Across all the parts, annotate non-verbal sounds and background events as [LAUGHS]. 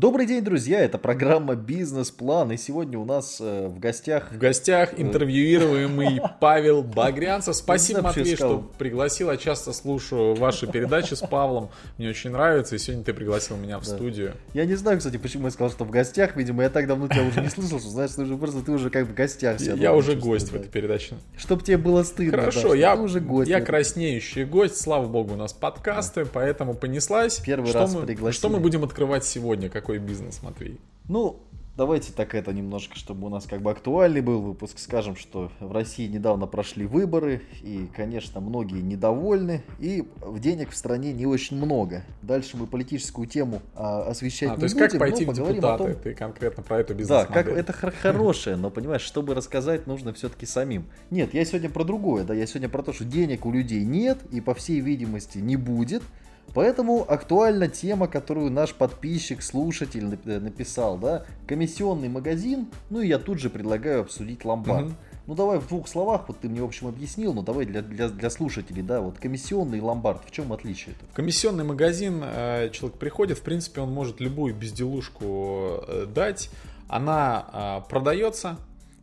Добрый день, друзья! Это программа «Бизнес-план», и сегодня у нас э, в гостях... В гостях интервьюируемый [LAUGHS] Павел Багрянцев. Спасибо, Матвей, что пригласил. Я часто слушаю ваши передачи с Павлом. Мне очень нравится, и сегодня ты пригласил меня в студию. Я не знаю, кстати, почему я сказал, что в гостях. Видимо, я так давно тебя уже не [LAUGHS] слышал, что, знаешь, ты уже просто ты уже как в гостях. Я, уже гость в этой передаче. Чтоб тебе было стыдно. Хорошо, я, уже гость. Я краснеющий гость. Слава богу, у нас подкасты, поэтому понеслась. Первый раз мы, пригласили. Что мы будем открывать сегодня? какой бизнес, Матвей? Ну, давайте так это немножко, чтобы у нас как бы актуальный был выпуск. Скажем, что в России недавно прошли выборы, и, конечно, многие недовольны, и денег в стране не очень много. Дальше мы политическую тему а, освещать а, не то есть будем, как пойти в депутаты? Том... Ты конкретно про эту бизнес Да, как это хорошее, но, понимаешь, чтобы рассказать, нужно все-таки самим. Нет, я сегодня про другое, да, я сегодня про то, что денег у людей нет, и, по всей видимости, не будет, Поэтому актуальна тема, которую наш подписчик, слушатель э, написал, да, комиссионный магазин, ну и я тут же предлагаю обсудить ломбард. Угу. Ну давай в двух словах, вот ты мне в общем объяснил, но давай для, для, для слушателей, да, вот комиссионный и ломбард, в чем отличие? -то? Комиссионный магазин, э, человек приходит, в принципе, он может любую безделушку э, дать, она продается,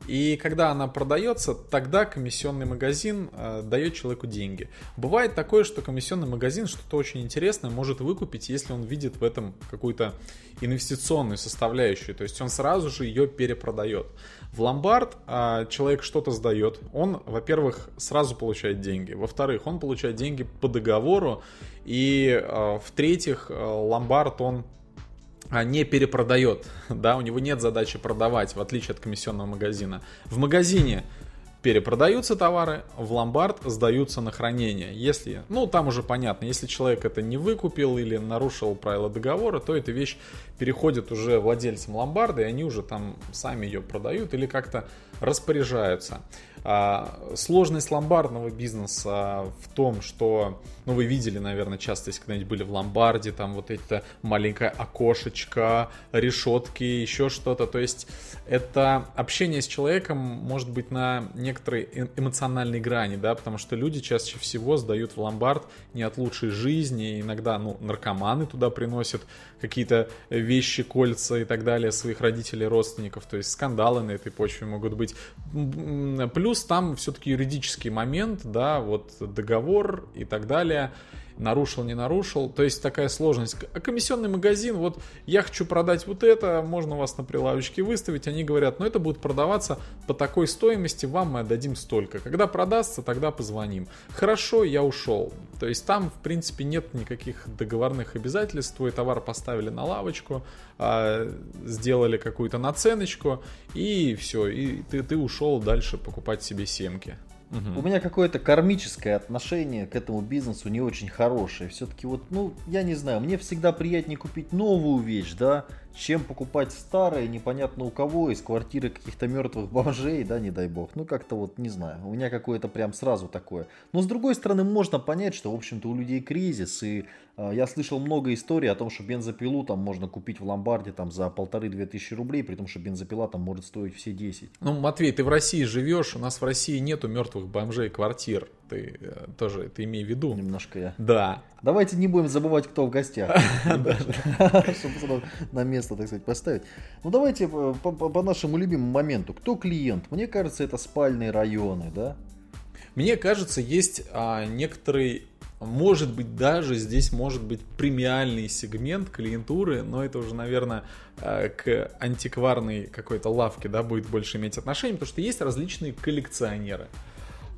и когда она продается, тогда комиссионный магазин э, дает человеку деньги. Бывает такое, что комиссионный магазин что-то очень интересное может выкупить, если он видит в этом какую-то инвестиционную составляющую. То есть он сразу же ее перепродает. В ломбард э, человек что-то сдает. Он, во-первых, сразу получает деньги. Во-вторых, он получает деньги по договору. И э, в-третьих, э, ломбард он не перепродает, [LAUGHS] да, у него нет задачи продавать, в отличие от комиссионного магазина. В магазине перепродаются товары, в ломбард сдаются на хранение. Если, ну там уже понятно, если человек это не выкупил или нарушил правила договора, то эта вещь переходит уже владельцам ломбарда, и они уже там сами ее продают или как-то распоряжаются. А, сложность ломбардного бизнеса в том, что, ну вы видели, наверное, часто, если когда-нибудь были в ломбарде, там вот это маленькое окошечко, решетки, еще что-то. То есть это общение с человеком может быть на некоторой э, эмоциональной грани, да, потому что люди чаще всего сдают в ломбард не от лучшей жизни, иногда, ну, наркоманы туда приносят какие-то вещи, кольца и так далее своих родителей, родственников, то есть скандалы на этой почве могут быть. Плюс Плюс там все-таки юридический момент, да, вот договор и так далее нарушил, не нарушил. То есть такая сложность. А комиссионный магазин, вот я хочу продать вот это, можно вас на прилавочке выставить. Они говорят, ну это будет продаваться по такой стоимости, вам мы отдадим столько. Когда продастся, тогда позвоним. Хорошо, я ушел. То есть там, в принципе, нет никаких договорных обязательств. Твой товар поставили на лавочку, а, сделали какую-то наценочку, и все, и ты, ты ушел дальше покупать себе семки. Угу. У меня какое-то кармическое отношение к этому бизнесу не очень хорошее. Все-таки вот, ну, я не знаю, мне всегда приятнее купить новую вещь, да, чем покупать старое, непонятно у кого, из квартиры каких-то мертвых бомжей, да, не дай бог. Ну, как-то вот, не знаю, у меня какое-то прям сразу такое. Но, с другой стороны, можно понять, что, в общем-то, у людей кризис, и я слышал много историй о том, что бензопилу там можно купить в ломбарде там за полторы-две тысячи рублей, при том, что бензопила там может стоить все 10. Ну, Матвей, ты в России живешь, у нас в России нету мертвых бомжей квартир. Ты э, тоже это имей в виду. Немножко я. Да. Давайте не будем забывать, кто в гостях. [LAUGHS] [LAUGHS] Чтобы на место, так сказать, поставить. Ну давайте э, по нашему любимому моменту. Кто клиент? Мне кажется, это спальные районы, да? Мне кажется, есть а, некоторый может быть, даже здесь может быть премиальный сегмент клиентуры, но это уже, наверное, э, к антикварной какой-то лавке, да, будет больше иметь отношение, потому что есть различные коллекционеры.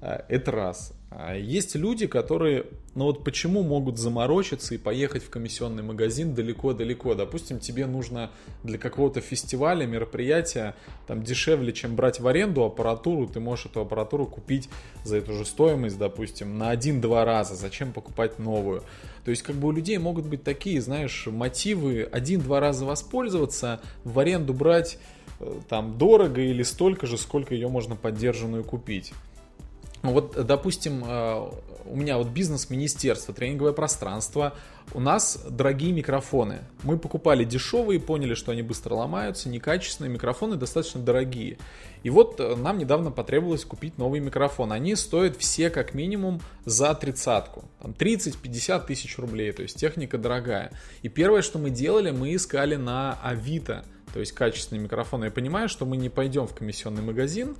Это раз. А есть люди, которые, ну вот почему могут заморочиться и поехать в комиссионный магазин далеко-далеко. Допустим, тебе нужно для какого-то фестиваля, мероприятия, там дешевле, чем брать в аренду аппаратуру, ты можешь эту аппаратуру купить за эту же стоимость, допустим, на один-два раза. Зачем покупать новую? То есть, как бы у людей могут быть такие, знаешь, мотивы один-два раза воспользоваться, в аренду брать э, там дорого или столько же, сколько ее можно поддержанную купить. Вот, допустим, э, у меня вот бизнес-министерство, тренинговое пространство, у нас дорогие микрофоны. Мы покупали дешевые, поняли, что они быстро ломаются, некачественные микрофоны достаточно дорогие. И вот э, нам недавно потребовалось купить новый микрофон. Они стоят все как минимум за тридцатку. Там 30-50 тысяч рублей, то есть техника дорогая. И первое, что мы делали, мы искали на Авито, то есть качественный микрофон. Я понимаю, что мы не пойдем в комиссионный магазин,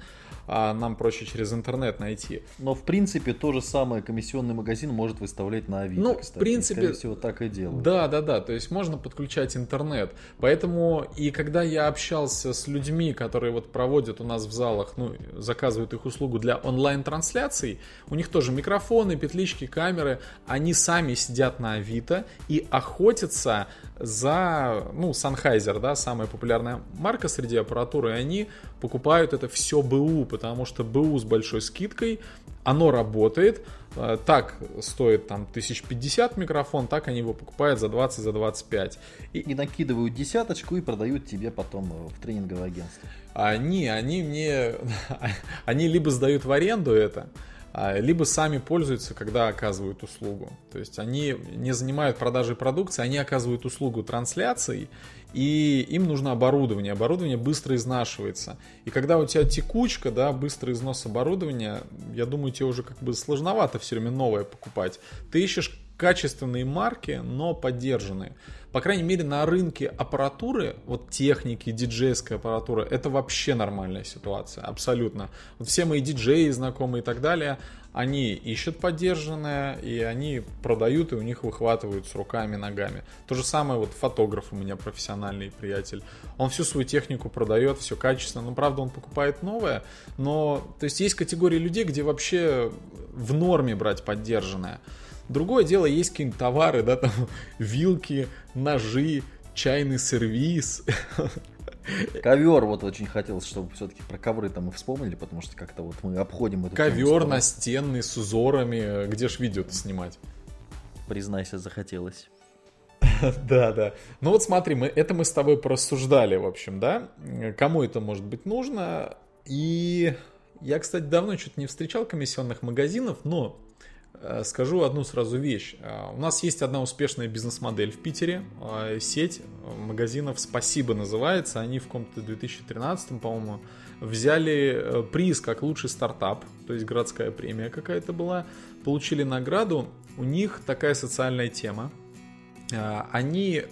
а нам проще через интернет найти. Но в принципе то же самое комиссионный магазин может выставлять на Авито. Ну, кстати. в принципе, Скорее всего, так и делают. Да, да, да. То есть можно подключать интернет. Поэтому и когда я общался с людьми, которые вот проводят у нас в залах, ну, заказывают их услугу для онлайн-трансляций, у них тоже микрофоны, петлички, камеры, они сами сидят на Авито и охотятся за, ну, Sennheiser, да, самая популярная марка среди аппаратуры, и они покупают это все БУ, потому что БУ с большой скидкой, оно работает, э, так стоит там 1050 микрофон, так они его покупают за 20, за 25. И, и накидывают десяточку и продают тебе потом э, в тренинговое агентство. Они, они мне, [LAUGHS] они либо сдают в аренду это, либо сами пользуются, когда оказывают услугу. То есть они не занимают продажей продукции, они оказывают услугу трансляций, и им нужно оборудование. Оборудование быстро изнашивается. И когда у тебя текучка, да, быстрый износ оборудования, я думаю, тебе уже как бы сложновато все время новое покупать. Ты ищешь качественные марки, но поддержанные. По крайней мере, на рынке аппаратуры, вот техники, диджейской аппаратуры, это вообще нормальная ситуация, абсолютно. Вот все мои диджеи, знакомые и так далее, они ищут поддержанное, и они продают, и у них выхватывают с руками, ногами. То же самое вот фотограф у меня профессиональный приятель. Он всю свою технику продает, все качественно. Ну, правда, он покупает новое, но... То есть есть категории людей, где вообще в норме брать поддержанное. Другое дело, есть какие-нибудь товары, да, там [LAUGHS] вилки, ножи, чайный сервис. [LAUGHS] Ковер вот очень хотелось, чтобы все-таки про ковры там мы вспомнили, потому что как-то вот мы обходим эту Ковер настенный с узорами, где ж видео-то снимать? Признайся, захотелось. [LAUGHS] Да, да. Ну вот смотри, мы, это мы с тобой порассуждали, в общем, да? Кому это может быть нужно? И я, кстати, давно что-то не встречал комиссионных магазинов, но скажу одну сразу вещь. Э, у нас есть одна успешная бизнес-модель в Питере. Э, сеть магазинов «Спасибо» называется. Они в каком-то 2013, по-моему, взяли приз как лучший стартап. То есть городская премия какая-то была. Получили награду. У них такая социальная тема. Они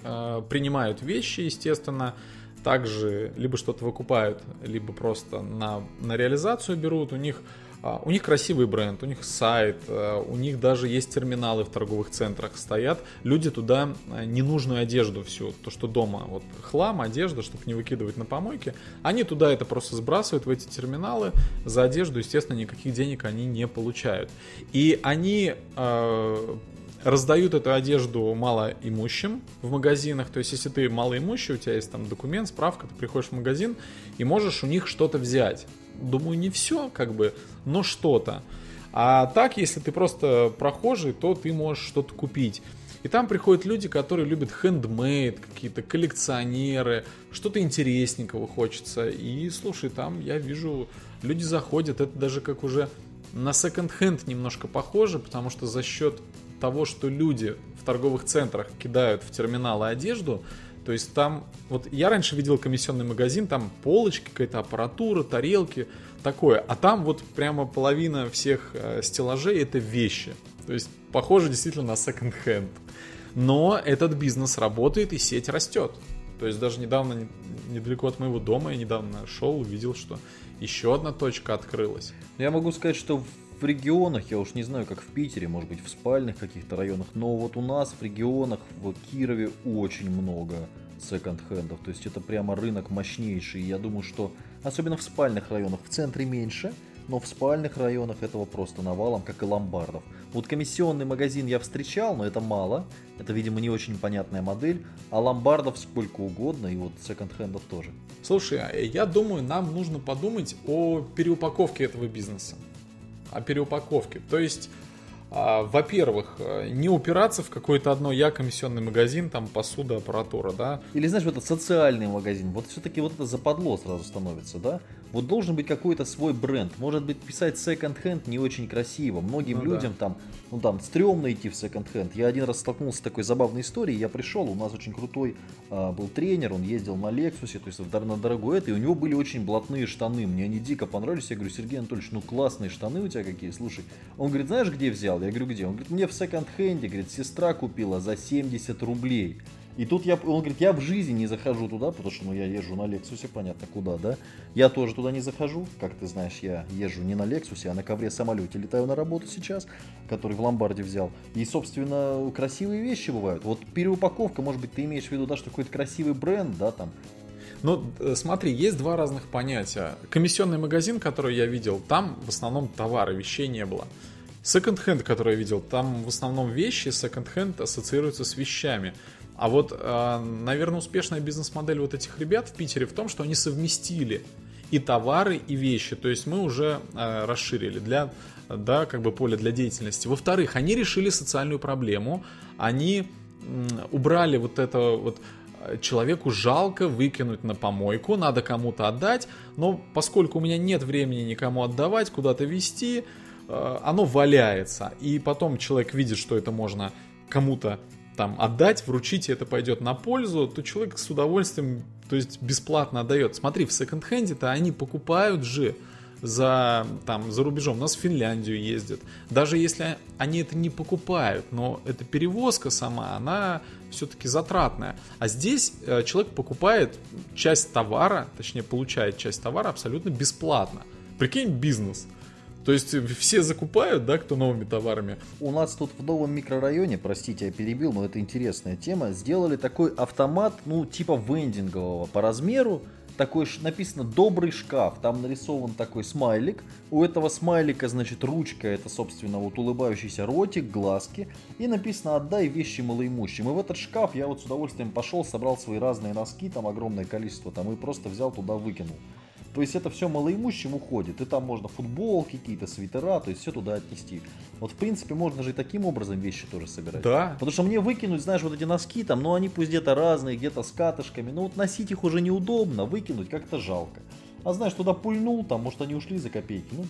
принимают вещи, естественно, также либо что-то выкупают, либо просто на, на реализацию берут. У них у них красивый бренд, у них сайт, э, у них даже есть терминалы в торговых центрах стоят. Люди туда э, ненужную одежду всю, то, что дома, вот хлам, одежда, чтобы не выкидывать на помойке, они туда это просто сбрасывают в эти терминалы. За одежду, естественно, никаких денег они не получают. И они э, раздают эту одежду малоимущим в магазинах. То есть, если ты малоимущий, у тебя есть там документ, справка, ты приходишь в магазин и можешь у них что-то взять. Думаю, не все, как бы, но что-то. А так, если ты просто прохожий, то ты можешь что-то купить. И там приходят люди, которые любят хендмейд, какие-то коллекционеры, что-то интересненького хочется. И слушай, там я вижу, люди заходят, это даже как уже на секонд-хенд немножко похоже, потому что за счет того, что люди в торговых центрах кидают в терминалы одежду, то есть там, вот я раньше видел комиссионный магазин, там полочки, какая-то аппаратура, тарелки, такое. А там вот прямо половина всех э, стеллажей это вещи. То есть похоже действительно на секонд-хенд. Но этот бизнес работает и сеть растет. То есть даже недавно, недалеко от моего дома, я недавно шел, увидел, что еще одна точка открылась. Я могу сказать, что в регионах, я уж не знаю, как в Питере, может быть в спальных каких-то районах, но вот у нас в регионах, в Кирове очень много секонд-хендов. То есть это прямо рынок мощнейший. Я думаю, что особенно в спальных районах, в центре меньше, но в спальных районах этого просто навалом, как и ломбардов. Вот комиссионный магазин я встречал, но это мало. Это, видимо, не очень понятная модель. А ломбардов сколько угодно, и вот секонд-хендов тоже. Слушай, а я думаю, нам нужно подумать о переупаковке этого бизнеса о переупаковке. То есть во-первых, э, не упираться в какой-то одно я комиссионный магазин, там посуда, аппаратура, да. Или знаешь, вот этот социальный магазин, вот все-таки вот это западло сразу становится, да? Вот должен быть какой-то свой бренд. Может быть, писать second-hand не очень красиво. Многим ну, людям да. там, ну там, стрёмно идти в second-hand. Я один раз столкнулся с такой забавной историей. Я пришел, у нас очень крутой а, был тренер, он ездил на Лексусе, то есть на дорогой это, и у него были очень блатные штаны. Мне они дико понравились. Я говорю, Сергей Анатольевич, ну классные штаны у тебя какие, слушай. Он говорит, знаешь, где взял? Я говорю, где? Он говорит, мне в секонд-хенде, говорит, сестра купила за 70 рублей. И тут я, он говорит, я в жизни не захожу туда, потому что ну, я езжу на Лексусе, понятно куда, да. Я тоже туда не захожу, как ты знаешь, я езжу не на Лексусе, а на ковре самолете летаю на работу сейчас, который в ломбарде взял. И, собственно, красивые вещи бывают. Вот переупаковка, может быть, ты имеешь в виду, да, что какой-то красивый бренд, да, там, ну, э, смотри, есть два разных понятия. Комиссионный магазин, который я видел, там в основном товары, вещей не было. Секонд-хенд, который я видел, там в основном вещи, секонд-хенд ассоциируются с вещами. А вот, э, наверное, успешная бизнес-модель вот этих ребят в Питере в том, что они совместили и товары, и вещи. То есть мы уже э, расширили для, да, как бы поле для деятельности. Во-вторых, они решили социальную проблему. Они убрали вот это вот э, человеку жалко выкинуть на помойку, надо кому-то отдать, но поскольку у меня нет времени никому отдавать, куда-то вести, оно валяется. И потом человек видит, что это можно кому-то там отдать, вручить, и это пойдет на пользу, то человек с удовольствием, то есть бесплатно отдает. Смотри, в секонд-хенде-то они покупают же за, там, за рубежом. У нас в Финляндию ездят. Даже если они это не покупают, но эта перевозка сама, она все-таки затратная. А здесь э, человек покупает часть товара, точнее получает часть товара абсолютно бесплатно. Прикинь, бизнес. То есть все закупают, да, кто новыми товарами. У нас тут в новом микрорайоне, простите, я перебил, но это интересная тема, сделали такой автомат, ну, типа вендингового по размеру, такой написано добрый шкаф, там нарисован такой смайлик, у этого смайлика, значит, ручка, это, собственно, вот улыбающийся ротик, глазки, и написано отдай вещи малоимущим. И в этот шкаф я вот с удовольствием пошел, собрал свои разные носки, там огромное количество, там и просто взял туда, выкинул. То есть это все малоимущим уходит, и там можно футболки, какие-то свитера, то есть все туда отнести. Вот в принципе можно же и таким образом вещи тоже собирать. Да. Потому что мне выкинуть, знаешь, вот эти носки там, ну они пусть где-то разные, где-то с катышками, но вот носить их уже неудобно, выкинуть как-то жалко. А знаешь, туда пульнул, там, может они ушли за копейки, ну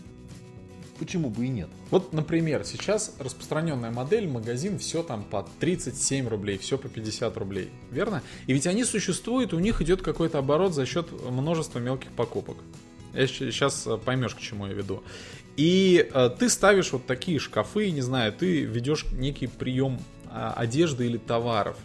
почему бы и нет? Вот, например, сейчас распространенная модель, магазин, все там по 37 рублей, все по 50 рублей, верно? И ведь они существуют, у них идет какой-то оборот за счет множества мелких покупок. Сейчас э, поймешь, к чему я веду. И э, ты ставишь вот такие шкафы, не знаю, ты ведешь некий прием э, одежды или товаров.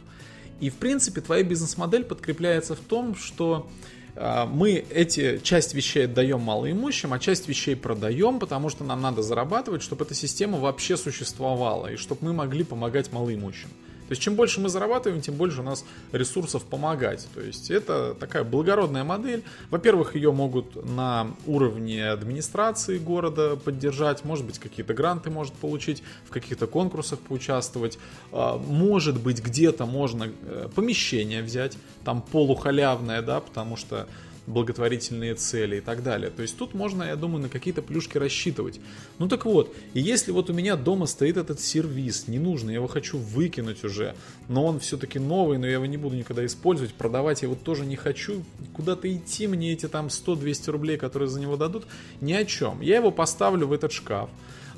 И, в принципе, твоя бизнес-модель подкрепляется в том, что а, мы эти часть вещей отдаем малоимущим, а часть вещей продаем, потому что нам надо зарабатывать, чтобы эта система вообще существовала и чтобы мы могли помогать малоимущим. То есть чем больше мы зарабатываем, тем больше у нас ресурсов помогать. То есть это такая благородная модель. Во-первых, ее могут на уровне администрации города поддержать, может быть, какие-то гранты может получить, в каких-то конкурсах поучаствовать. А, может быть, где-то можно э, помещение взять, там полухалявное, да, потому что благотворительные цели и так далее. То есть тут можно, я думаю, на какие-то плюшки рассчитывать. Ну так вот, и если вот у меня дома стоит этот сервис, не нужно, я его хочу выкинуть уже, но он все-таки новый, но я его не буду никогда использовать, продавать я его тоже не хочу, куда-то идти мне эти там 100-200 рублей, которые за него дадут, ни о чем. Я его поставлю в этот шкаф.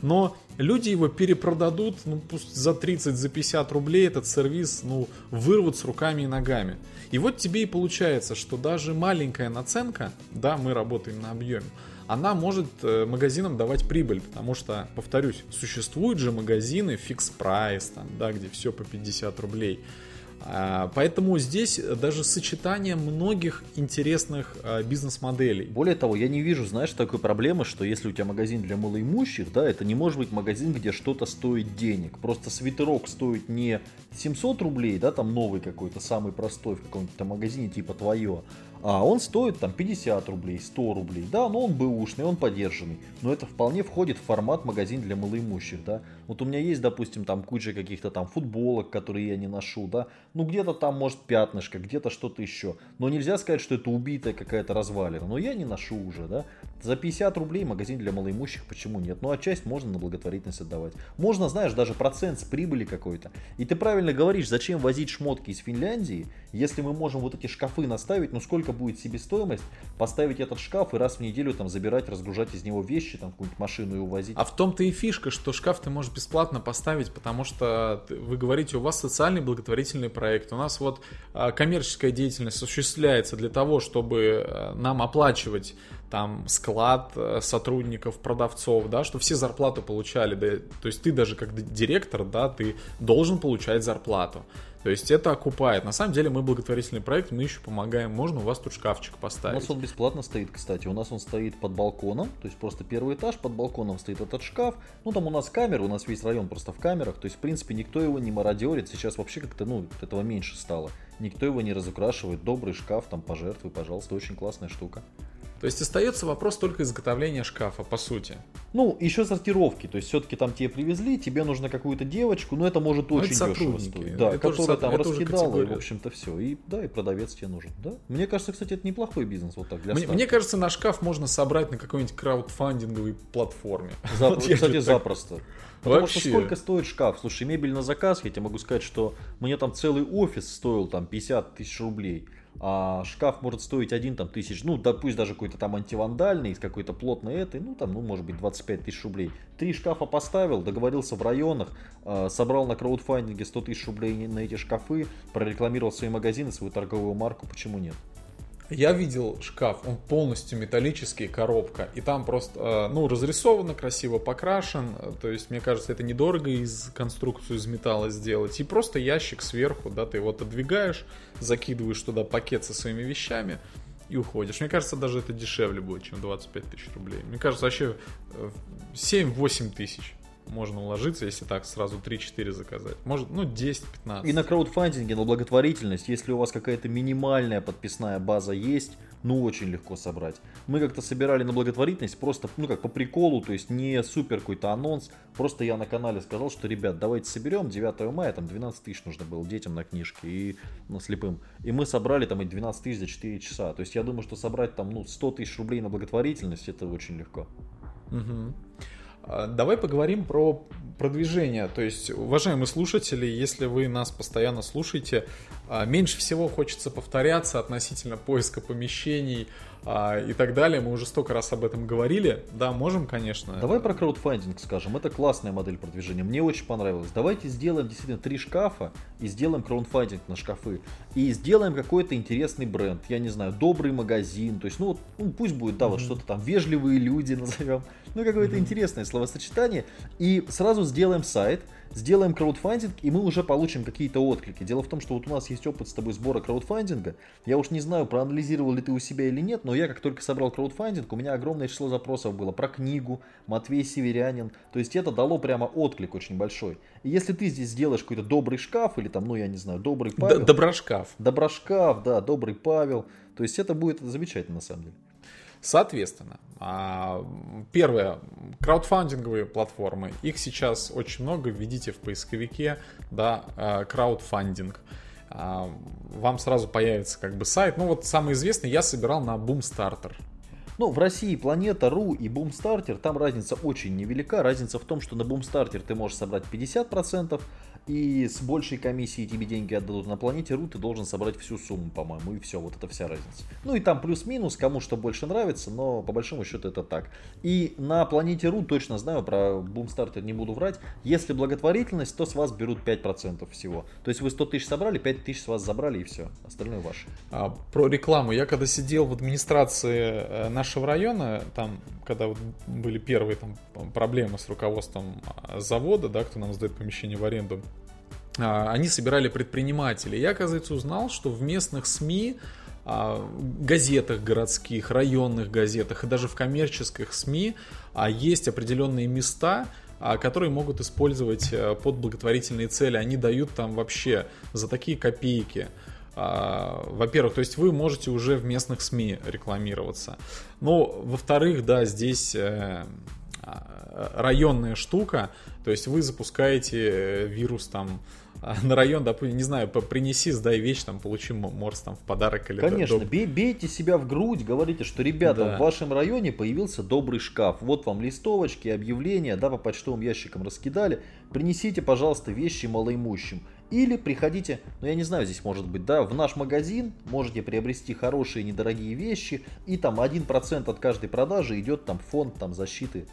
Но люди его перепродадут ну, за 30, за 50 рублей этот сервис ну, вырвут с руками и ногами. И вот тебе и получается, что даже маленькая наценка, да, мы работаем на объеме, она может э, магазинам давать прибыль, потому что, повторюсь, существуют же магазины фикс прайс, там, да, где все по 50 рублей. А, поэтому здесь даже сочетание многих интересных а, бизнес-моделей. Более того, я не вижу, знаешь, такой проблемы, что если у тебя магазин для малоимущих, да, это не может быть магазин, где что-то стоит денег. Просто свитерок стоит не 700 рублей, да, там новый какой-то, самый простой в каком-то магазине типа твое, А он стоит там 50 рублей, 100 рублей, да, но он бэушный, он подержанный. Но это вполне входит в формат магазин для малоимущих, да. Вот у меня есть, допустим, там куча каких-то там футболок, которые я не ношу, да. Ну где-то там может пятнышко, где-то что-то еще. Но нельзя сказать, что это убитая какая-то развалина. Но я не ношу уже, да. За 50 рублей магазин для малоимущих, почему нет? Ну а часть можно на благотворительность отдавать. Можно, знаешь, даже процент с прибыли какой-то. И ты правильно говоришь, зачем возить шмотки из Финляндии, если мы можем вот эти шкафы наставить, ну сколько будет себестоимость, поставить этот шкаф и раз в неделю там забирать, разгружать из него вещи, там какую-нибудь машину и увозить. А в том-то и фишка, что шкаф ты можешь бесплатно поставить, потому что вы говорите, у вас социальный благотворительный проект, у нас вот а, коммерческая деятельность осуществляется для того, чтобы э, нам оплачивать там склад э, сотрудников, продавцов, да, что все зарплату получали, да, то есть ты даже как директор, да, ты должен получать зарплату. То есть это окупает. На самом деле мы благотворительный проект, мы еще помогаем. Можно у вас тут шкафчик поставить. У нас он бесплатно стоит, кстати. У нас он стоит под балконом, то есть просто первый этаж, под балконом стоит этот шкаф. Ну там у нас камеры, у нас весь район просто в камерах. То есть в принципе никто его не мародерит. Сейчас вообще как-то, ну, этого меньше стало. Никто его не разукрашивает. Добрый шкаф, там пожертвуй, пожалуйста. Очень классная штука. То есть остается вопрос только изготовления шкафа, по сути. Ну, еще сортировки. То есть все-таки там тебе привезли, тебе нужно какую-то девочку, но это может но ну, очень это дешево стоить. Да, это которая там раскидала, и, в общем-то, все. И да, и продавец тебе нужен. Да? Мне кажется, кстати, это неплохой бизнес вот так для мне, мне кажется, на шкаф можно собрать на какой-нибудь краудфандинговой платформе. За, вот кстати, запросто. Потому Вообще. что сколько стоит шкаф? Слушай, мебель на заказ, я тебе могу сказать, что мне там целый офис стоил там 50 тысяч рублей а шкаф может стоить один там тысяч, ну, да, пусть даже какой-то там антивандальный, какой-то плотной этой, ну, там, ну, может быть, 25 тысяч рублей. Три шкафа поставил, договорился в районах, э, собрал на краудфандинге 100 тысяч рублей на эти шкафы, прорекламировал свои магазины, свою торговую марку, почему нет? Я видел шкаф, он полностью металлический, коробка, и там просто, э, ну, разрисовано, красиво покрашен, то есть, мне кажется, это недорого из конструкцию из металла сделать, и просто ящик сверху, да, ты его отодвигаешь, закидываешь туда пакет со своими вещами и уходишь. Мне кажется, даже это дешевле будет, чем 25 тысяч рублей. Мне кажется, вообще 7-8 э, тысяч можно уложиться, если так сразу 3-4 заказать. Может, ну, 10-15. И на краудфандинге, на благотворительность, если у вас какая-то минимальная подписная база есть, ну, очень легко собрать. Мы как-то собирали на благотворительность просто, ну, как по приколу, то есть не супер какой-то анонс. Просто я на канале сказал, что, ребят, давайте соберем 9 мая, там 12 тысяч нужно было детям на книжке и ну, слепым. И мы собрали там и 12 тысяч за 4 часа. То есть я думаю, что собрать там, ну, 100 тысяч рублей на благотворительность, это очень легко. Угу. А, давай поговорим про продвижение. То есть, уважаемые слушатели, если вы нас постоянно слушаете, меньше всего хочется повторяться относительно поиска помещений а, и так далее. Мы уже столько раз об этом говорили. Да, можем, конечно. Давай про краудфандинг скажем. Это классная модель продвижения. Мне очень понравилось. Давайте сделаем действительно три шкафа и сделаем краудфандинг на шкафы. И сделаем какой-то интересный бренд. Я не знаю, добрый магазин. То есть, ну, вот, ну пусть будет, да, mm-hmm. вот что-то там, вежливые люди [LAUGHS] назовем. Ну, какое-то mm-hmm. интересное словосочетание. И сразу сделаем сайт, сделаем краудфандинг, и мы уже получим какие-то отклики. Дело в том, что вот у нас есть опыт с тобой сбора краудфандинга. Я уж не знаю, проанализировал ли ты у себя или нет, но я как только собрал краудфандинг, у меня огромное число запросов было про книгу, Матвей Северянин. То есть это дало прямо отклик очень большой. И если ты здесь сделаешь какой-то добрый шкаф, или там, ну я не знаю, добрый Павел. Доброшкаф. Доброшкаф, да, добрый Павел. То есть это будет замечательно на самом деле. Соответственно, а, первое, краудфандинговые платформы, их сейчас очень много, введите в поисковике, да, а, краудфандинг. А, вам сразу появится как бы сайт. Ну вот самый известный я собирал на Boomstarter. Ну, в России Планета.ру и Boomstarter, там разница очень невелика. Разница в том, что на Boomstarter ты можешь собрать 50%, и с большей комиссией тебе деньги отдадут на планете Ру, ты должен собрать всю сумму, по-моему, и все, вот это вся разница. Ну и там плюс-минус, кому что больше нравится, но по большому счету это так. И на планете Ру точно знаю, про Boomstarter не буду врать, если благотворительность, то с вас берут 5% всего. То есть вы 100 тысяч собрали, 5 тысяч с вас забрали и все, остальное ваше. А, про рекламу. Я когда сидел в администрации э, нашего района, там, когда вот были первые там проблемы с руководством а, завода, да, кто нам сдает помещение в аренду, а, они собирали предпринимателей. Я, оказывается, узнал, что в местных СМИ а, газетах городских, районных газетах и даже в коммерческих СМИ есть определенные места, которые могут использовать э, под благотворительные цели. Они дают там вообще за такие копейки во-первых, то есть вы можете уже в местных СМИ рекламироваться. Но, во-вторых, да, здесь э, а, районная штука, то есть вы запускаете э, вирус там а, [LAUGHS] на район, допустим, не знаю, принеси, сдай вещь, там, получи морс там в подарок или Конечно, доб... бейте себя в грудь, говорите, что, ребята, да. в вашем районе появился добрый шкаф, вот вам листовочки, объявления, да, по почтовым ящикам раскидали, принесите, пожалуйста, вещи малоимущим. Или приходите, ну я не знаю, здесь может быть, да, в наш магазин можете приобрести хорошие недорогие вещи, и там 1% от каждой продажи идет там фонд там защиты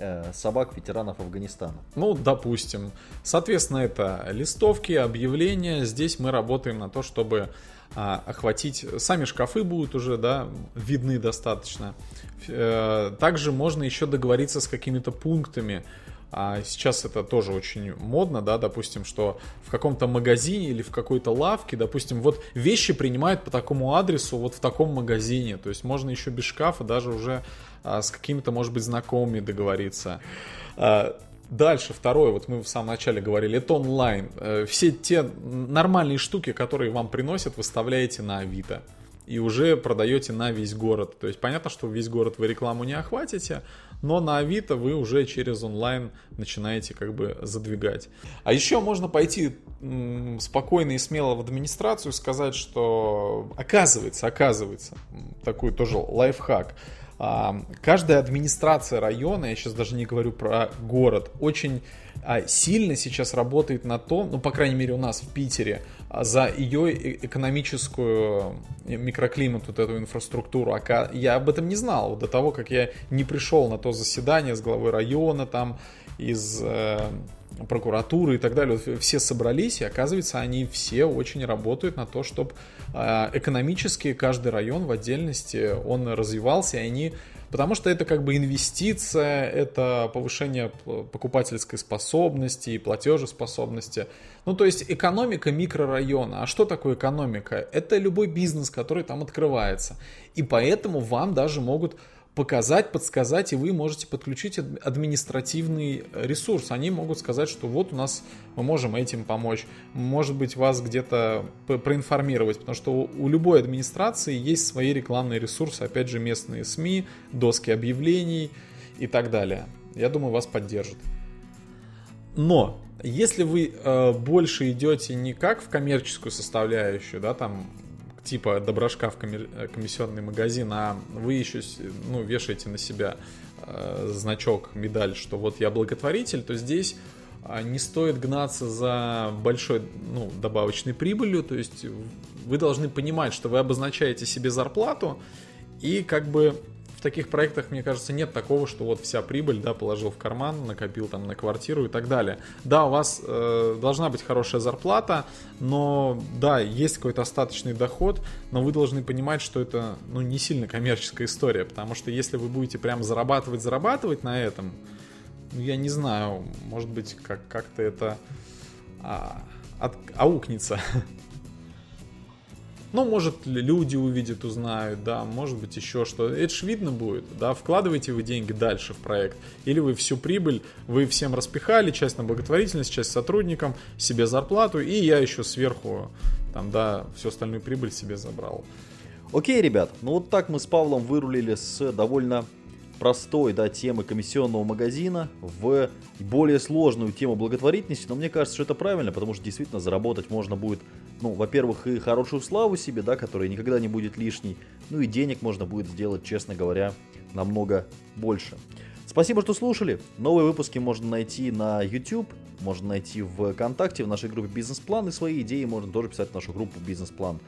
Э, собак ветеранов Афганистана. Ну, допустим. Соответственно, это листовки, объявления. Здесь мы работаем на то, чтобы а, охватить... Сами шкафы будут уже, да, видны достаточно. Э, также можно еще договориться с какими-то пунктами. А сейчас это тоже очень модно, да, допустим, что в каком-то магазине или в какой-то лавке, допустим, вот вещи принимают по такому адресу вот в таком магазине. То есть можно еще без шкафа даже уже а, с какими-то, может быть, знакомыми договориться. А, дальше, второе, вот мы в самом начале говорили, это онлайн. Э, все те нормальные штуки, которые вам приносят, выставляете на Авито. И уже продаете на весь город. То есть понятно, что весь город вы рекламу не охватите, но на Авито вы уже через онлайн начинаете как бы задвигать. А еще можно пойти спокойно и смело в администрацию сказать, что оказывается, оказывается, такой тоже лайфхак – Каждая администрация района, я сейчас даже не говорю про город, очень а, сильно сейчас работает на том, ну, по крайней мере, у нас в Питере, а, за ее э, экономическую э, микроклимат, вот эту инфраструктуру. Я об этом не знал до того, как я не пришел на то заседание с главой района, там, из э, прокуратуры и так далее, все собрались, и оказывается, они все очень работают на то, чтобы а, экономически каждый район в отдельности, он развивался, и они Потому что это как бы инвестиция, это повышение покупательской способности и платежеспособности. Ну, то есть экономика микрорайона. А что такое экономика? Это любой бизнес, который там открывается. И поэтому вам даже могут показать, подсказать, и вы можете подключить административный ресурс. Они могут сказать, что вот у нас мы можем этим помочь. Может быть, вас где-то проинформировать, потому что у любой администрации есть свои рекламные ресурсы, опять же, местные СМИ, доски объявлений и так далее. Я думаю, вас поддержат. Но если вы э, больше идете не как в коммерческую составляющую, да, там типа доброшкаф э, комиссионный магазин, а вы еще ну, вешаете на себя э, значок, медаль, что вот я благотворитель, то здесь а, не стоит гнаться за большой ну, добавочной прибылью, то есть вы должны понимать, что вы обозначаете себе зарплату и как бы в таких проектах, мне кажется, нет такого, что вот вся прибыль, да, положил в карман, накопил там на квартиру и так далее. Да, у вас э, должна быть хорошая зарплата, но да, есть какой-то остаточный доход, но вы должны понимать, что это, ну, не сильно коммерческая история, потому что если вы будете прям зарабатывать, зарабатывать на этом, ну, я не знаю, может быть, как- как-то это а, от, аукнется. [LAUGHS] Ну, может, люди увидят, узнают, да, может быть, еще что. Это ж видно будет, да, вкладываете вы деньги дальше в проект, или вы всю прибыль, вы всем распихали, часть на благотворительность, часть сотрудникам, себе зарплату, и я еще сверху, там, да, всю остальную прибыль себе забрал. Окей, ребят, ну вот так мы с Павлом вырулили с довольно простой да, темы комиссионного магазина в более сложную тему благотворительности, но мне кажется, что это правильно, потому что действительно заработать можно будет, ну, во-первых, и хорошую славу себе, да, которая никогда не будет лишней, ну и денег можно будет сделать, честно говоря, намного больше. Спасибо, что слушали. Новые выпуски можно найти на YouTube, можно найти в ВКонтакте, в нашей группе «Бизнес-план», и свои идеи можно тоже писать в нашу группу «Бизнес-план».